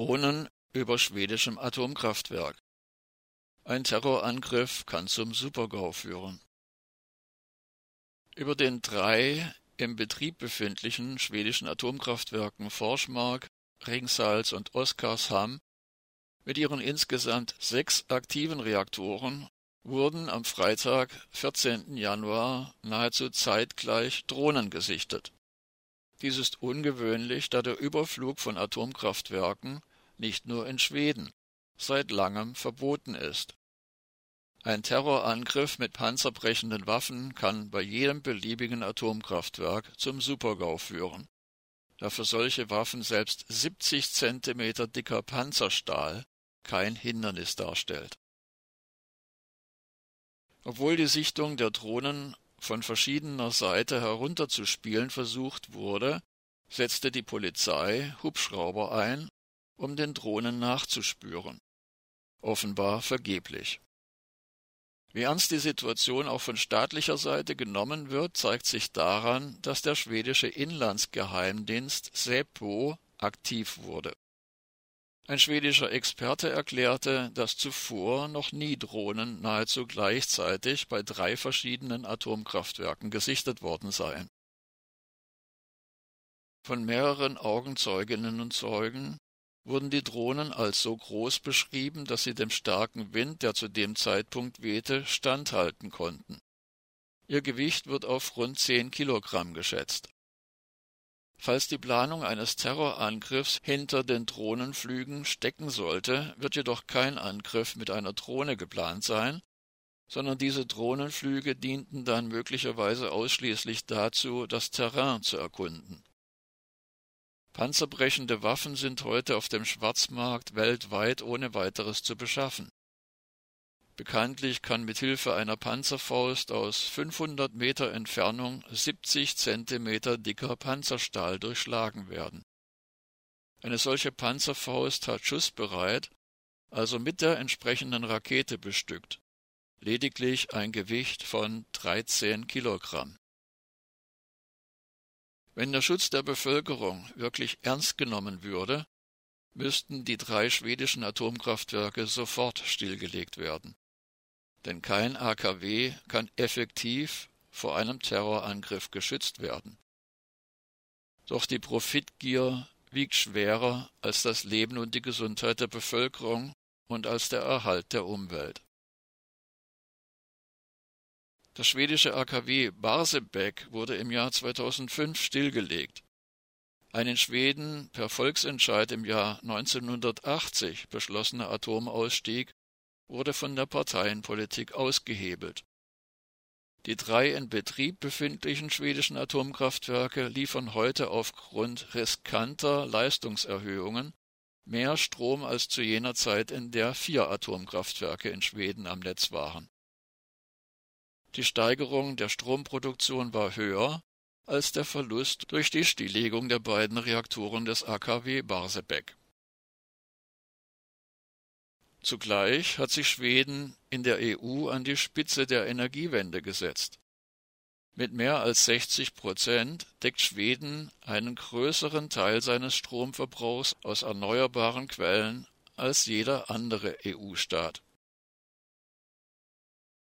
Drohnen über schwedischem Atomkraftwerk. Ein Terrorangriff kann zum Supergau führen. Über den drei im Betrieb befindlichen schwedischen Atomkraftwerken Forsmark, Ringsalz und Oskarshamn mit ihren insgesamt sechs aktiven Reaktoren wurden am Freitag, 14. Januar, nahezu zeitgleich Drohnen gesichtet. Dies ist ungewöhnlich, da der Überflug von Atomkraftwerken nicht nur in Schweden seit langem verboten ist. Ein Terrorangriff mit panzerbrechenden Waffen kann bei jedem beliebigen Atomkraftwerk zum Supergau führen, da für solche Waffen selbst 70 Zentimeter dicker Panzerstahl kein Hindernis darstellt. Obwohl die Sichtung der Drohnen von verschiedener Seite herunterzuspielen versucht wurde, setzte die Polizei Hubschrauber ein, um den Drohnen nachzuspüren. Offenbar vergeblich. Wie ernst die Situation auch von staatlicher Seite genommen wird, zeigt sich daran, dass der schwedische Inlandsgeheimdienst SEPO aktiv wurde. Ein schwedischer Experte erklärte, dass zuvor noch nie Drohnen nahezu gleichzeitig bei drei verschiedenen Atomkraftwerken gesichtet worden seien. Von mehreren Augenzeuginnen und Zeugen wurden die Drohnen als so groß beschrieben, dass sie dem starken Wind, der zu dem Zeitpunkt wehte, standhalten konnten. Ihr Gewicht wird auf rund zehn Kilogramm geschätzt. Falls die Planung eines Terrorangriffs hinter den Drohnenflügen stecken sollte, wird jedoch kein Angriff mit einer Drohne geplant sein, sondern diese Drohnenflüge dienten dann möglicherweise ausschließlich dazu, das Terrain zu erkunden. Panzerbrechende Waffen sind heute auf dem Schwarzmarkt weltweit ohne weiteres zu beschaffen. Bekanntlich kann mit Hilfe einer Panzerfaust aus 500 Meter Entfernung 70 Zentimeter dicker Panzerstahl durchschlagen werden. Eine solche Panzerfaust hat schussbereit, also mit der entsprechenden Rakete bestückt, lediglich ein Gewicht von 13 Kilogramm. Wenn der Schutz der Bevölkerung wirklich ernst genommen würde, müssten die drei schwedischen Atomkraftwerke sofort stillgelegt werden denn kein AKW kann effektiv vor einem Terrorangriff geschützt werden. Doch die Profitgier wiegt schwerer als das Leben und die Gesundheit der Bevölkerung und als der Erhalt der Umwelt. Das schwedische AKW Barsebäck wurde im Jahr 2005 stillgelegt. Ein in Schweden per Volksentscheid im Jahr 1980 beschlossener Atomausstieg wurde von der Parteienpolitik ausgehebelt. Die drei in Betrieb befindlichen schwedischen Atomkraftwerke liefern heute aufgrund riskanter Leistungserhöhungen mehr Strom als zu jener Zeit, in der vier Atomkraftwerke in Schweden am Netz waren. Die Steigerung der Stromproduktion war höher als der Verlust durch die Stilllegung der beiden Reaktoren des AKW Barsebäck. Zugleich hat sich Schweden in der EU an die Spitze der Energiewende gesetzt. Mit mehr als 60 Prozent deckt Schweden einen größeren Teil seines Stromverbrauchs aus erneuerbaren Quellen als jeder andere EU-Staat.